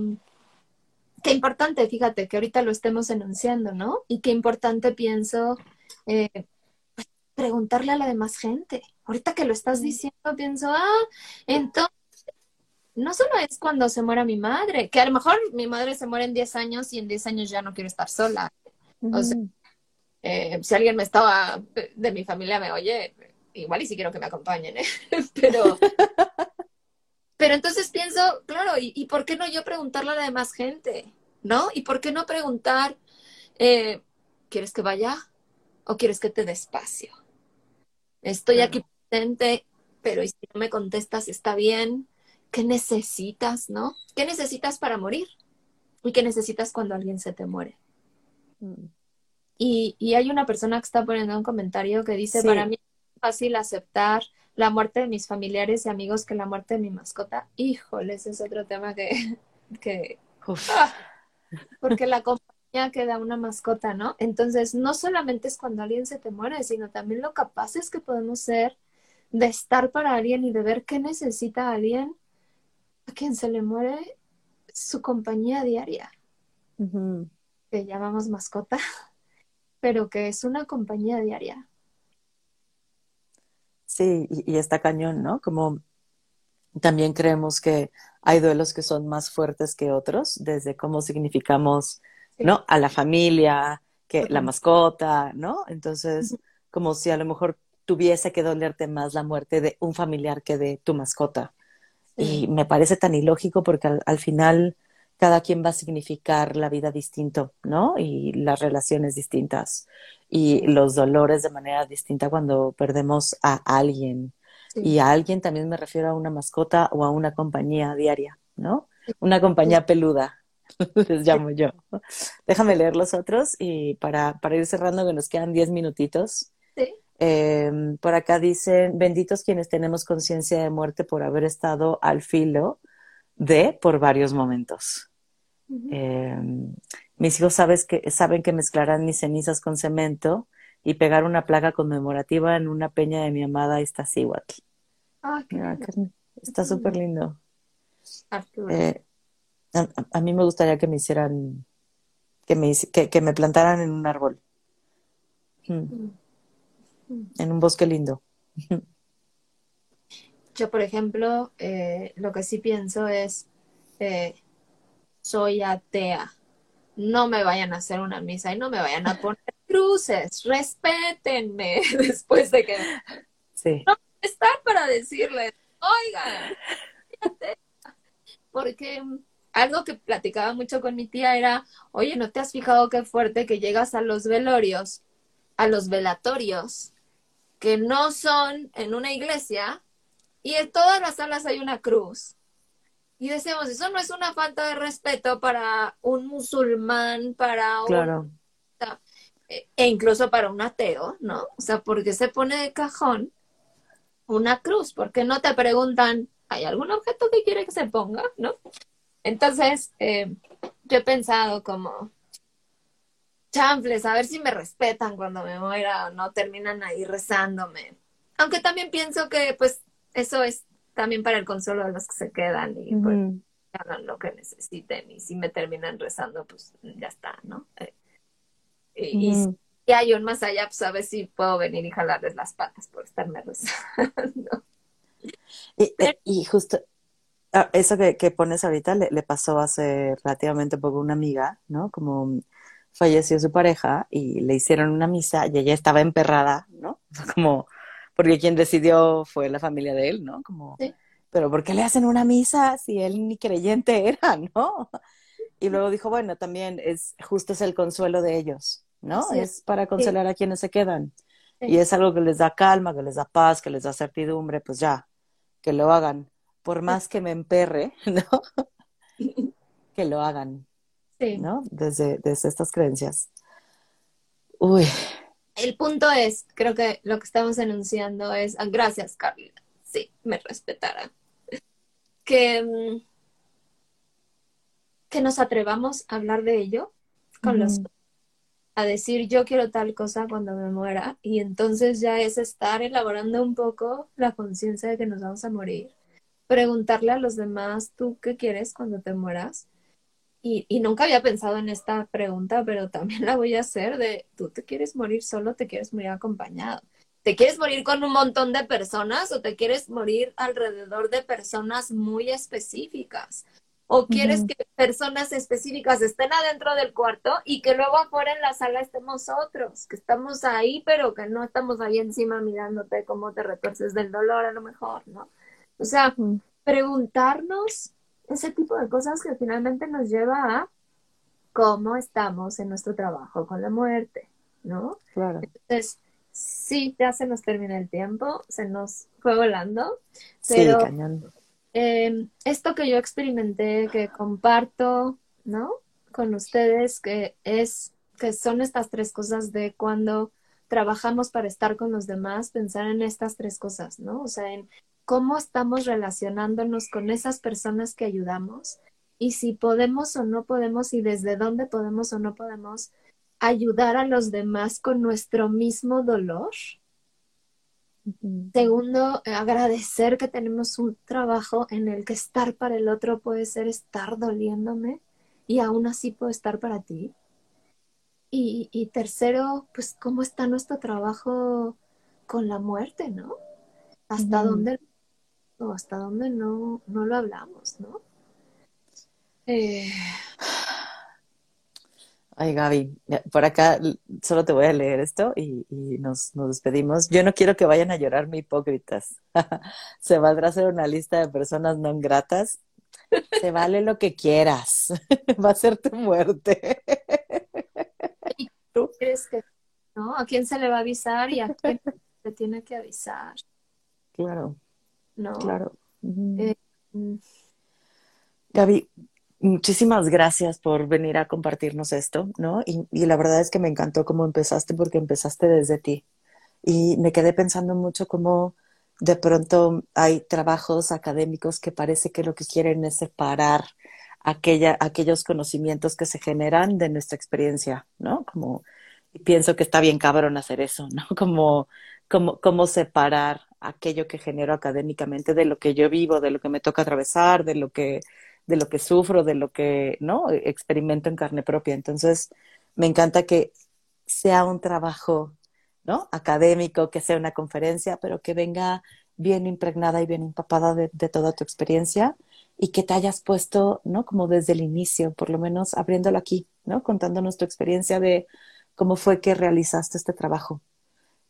qué importante, fíjate, que ahorita lo estemos enunciando, ¿no? Y qué importante pienso eh, preguntarle a la demás gente. Ahorita que lo estás diciendo, pienso, ah, entonces, no solo es cuando se muera mi madre, que a lo mejor mi madre se muere en 10 años y en 10 años ya no quiero estar sola. O sea, eh, si alguien me estaba de mi familia me oye, igual y si quiero que me acompañen, ¿eh? Pero, pero entonces pienso, claro, ¿y, y por qué no yo preguntarle a la demás gente? ¿No? ¿Y por qué no preguntar, eh, ¿quieres que vaya o quieres que te dé espacio? Estoy aquí presente, pero ¿y si no me contestas está bien? ¿Qué necesitas, no? ¿Qué necesitas para morir? ¿Y qué necesitas cuando alguien se te muere? mm. Y, y hay una persona que está poniendo un comentario que dice, Sí. para mí es fácil aceptar la muerte de mis familiares y amigos que la muerte de mi mascota. Híjole, ese es otro tema que, que ah, porque la compañía que da una mascota, ¿no? Entonces, no solamente es cuando alguien se te muere, sino también lo capaces que podemos ser de estar para alguien y de ver qué necesita alguien a quien se le muere su compañía diaria, que llamamos mascota, pero que es una compañía diaria. Sí, y, y está cañón, ¿no? Como también creemos que hay duelos que son más fuertes que otros, desde cómo significamos. ¿No? A la familia, que la mascota, ¿no? Entonces, como si a lo mejor tuviese que dolerte más la muerte de un familiar que de tu mascota. Y me parece tan ilógico porque al, al final cada quien va a significar la vida distinto, ¿no? Y las relaciones distintas y los dolores de manera distinta cuando perdemos a alguien. Sí. Y a alguien también me refiero a una mascota o a una compañía diaria, ¿no? Una compañía peluda, les llamo yo. Déjame leer los otros y para, para ir cerrando, que nos quedan 10 minutitos. Sí. Eh, por acá dicen, benditos quienes tenemos conciencia de muerte por haber estado al filo de por varios momentos. Eh, mis hijos sabes que, saben que mezclarán mis cenizas con cemento y pegar una placa conmemorativa en una peña de mi amada Iztaccíhuatl. Ah, qué qué- está súper lindo. Arturo. Eh, A, mí me gustaría que me hicieran, que me, que, me plantaran en un árbol, mm. en un bosque lindo. Yo, por ejemplo, eh, lo que sí pienso es, eh, soy atea. No me vayan a hacer una misa y no me vayan a poner cruces. Respétenme después de que... Sí. No estar para decirles, oigan, porque algo que platicaba mucho con mi tía era, oye, ¿no te has fijado qué fuerte que llegas a los velorios, a los velatorios, que no son en una iglesia, y en todas las salas hay una cruz? Y decimos, eso no es una falta de respeto para un musulmán, para un... Claro. E incluso para un ateo, ¿no? O sea, porque se pone de cajón una cruz, porque no te preguntan, ¿hay algún objeto que quiere que se ponga? ¿No? Entonces, eh, yo he pensado como, chanfles, a ver si me respetan cuando me muera o no, terminan ahí rezándome. Aunque también pienso que, pues, eso es también para el consuelo de los que se quedan y pues hagan lo que necesiten y si me terminan rezando, pues ya está, ¿no? Eh, y, y hay un más allá, pues a ver si puedo venir y jalarles las patas por estarme rezando. Y, y justo eso que, que, pones ahorita le, le, pasó hace relativamente poco a una amiga, ¿no? Como falleció su pareja y le hicieron una misa y ella estaba emperrada, ¿no? Como, porque quien decidió fue la familia de él, ¿no? Como, pero ¿por qué le hacen una misa si él ni creyente era, ¿no? Y luego dijo, bueno, también es, justo es el consuelo de ellos, ¿no? es para consolar a quienes se quedan. Y es algo que les da calma, que les da paz, que les da certidumbre, pues ya, que lo hagan. Por más que me emperre, ¿no? que lo hagan. Sí. ¿No? Desde, desde estas creencias. Uy. El punto es, creo que lo que estamos enunciando es, ah, gracias, Carla. Sí, me respetará. Que, mm, que nos atrevamos a hablar de ello con los a decir yo quiero tal cosa cuando me muera y entonces ya es estar elaborando un poco la conciencia de que nos vamos a morir. Preguntarle a los demás, ¿tú qué quieres cuando te mueras? Y, y nunca había pensado en esta pregunta, pero también la voy a hacer de, ¿tú te quieres morir solo te quieres morir acompañado? ¿Te quieres morir con un montón de personas o te quieres morir alrededor de personas muy específicas? ¿O quieres que personas específicas estén adentro del cuarto y que luego afuera en la sala estemos otros, que estamos ahí, pero que no estamos ahí encima mirándote cómo te retuerces del dolor a lo mejor, ¿no? O sea, preguntarnos ese tipo de cosas que finalmente nos lleva a cómo estamos en nuestro trabajo con la muerte, ¿no? Claro. Entonces, sí, ya se nos termina el tiempo, se nos fue volando, pero... Sí, Em, esto que yo experimenté, que comparto, ¿no? Con ustedes, que es, que son estas tres cosas de cuando trabajamos para estar con los demás, pensar en estas tres cosas, ¿no? O sea, en cómo estamos relacionándonos con esas personas que ayudamos y si podemos o no podemos y desde dónde podemos o no podemos ayudar a los demás con nuestro mismo dolor, Segundo, agradecer que tenemos un trabajo en el que estar para el otro puede ser estar doliéndome y aún así puedo estar para ti. Y, tercero, pues cómo está nuestro trabajo con la muerte, ¿no? Hasta dónde o hasta dónde no, no lo hablamos, ¿no? Eh, Ay, Gaby, por acá solo te voy a leer esto y, nos, despedimos. Yo no quiero que vayan a llorarme hipócritas. Se valdrá hacer una lista de personas no gratas. Se vale lo que quieras. Va a ser tu muerte. ¿Tú crees que no? ¿A quién se le va a avisar y a quién se tiene que avisar? Claro. No. Claro. Eh, mm. Gaby, Muchísimas gracias por venir a compartirnos esto, ¿no? Y, la verdad es que me encantó cómo empezaste porque empezaste desde ti. Y me quedé pensando mucho cómo de pronto hay trabajos académicos que parece que lo que quieren es separar aquella, aquellos conocimientos que se generan de nuestra experiencia, ¿no? Como, y pienso que está bien cabrón hacer eso, ¿no? Como, como, como separar aquello que genero académicamente de lo que yo vivo, de lo que me toca atravesar, de lo que de lo que sufro, de lo que, ¿no? Experimento en carne propia. Entonces, me encanta que sea un trabajo, ¿no? Académico, que sea una conferencia, pero que venga bien impregnada y bien empapada de, toda tu experiencia y que te hayas puesto, ¿no? Como desde el inicio, por lo menos abriéndolo aquí, ¿no? Contándonos tu experiencia de cómo fue que realizaste este trabajo.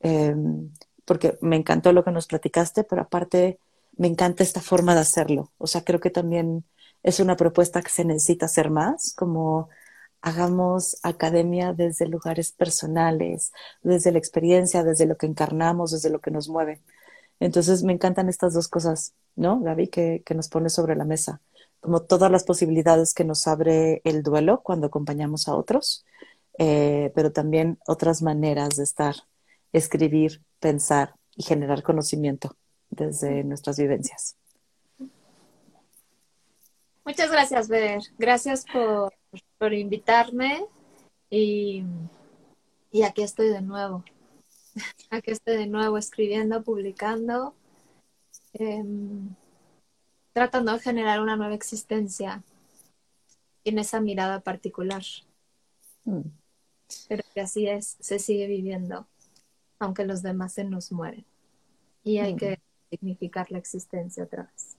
Em, porque me encantó lo que nos platicaste, pero aparte me encanta esta forma de hacerlo. O sea, creo que también es una propuesta que se necesita hacer más, como hagamos academia desde lugares personales, desde la experiencia, desde lo que encarnamos, desde lo que nos mueve. Entonces me encantan estas dos cosas, ¿no, Gaby, que, que nos pone sobre la mesa? Como todas las posibilidades que nos abre el duelo cuando acompañamos a otros, eh, pero también otras maneras de estar, escribir, pensar y generar conocimiento desde nuestras vivencias. Muchas gracias, Ver. Gracias por, por invitarme y, y aquí estoy de nuevo. Aquí estoy de nuevo escribiendo, publicando, em, tratando de generar una nueva existencia en esa mirada particular. Mm. Pero que así es, se sigue viviendo, aunque los demás se nos mueren. Y hay mm. que significar la existencia otra vez.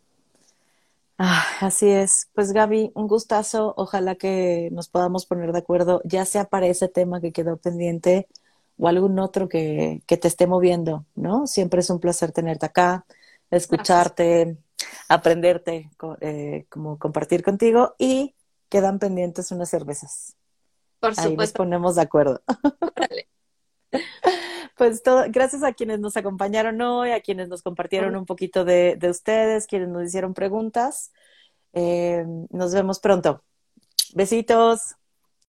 Ah, así es. Pues Gaby, un gustazo. Ojalá que nos podamos poner de acuerdo, ya sea para ese tema que quedó pendiente o algún otro que, que te esté moviendo, ¿no? Siempre es un placer tenerte acá, escucharte, aprenderte, eh, como compartir contigo y quedan pendientes unas cervezas. Por supuesto. Ahí nos ponemos de acuerdo. pues todo, gracias a quienes nos acompañaron hoy, a quienes nos compartieron un poquito de, de ustedes, quienes nos hicieron preguntas. Eh, nos vemos pronto. Besitos.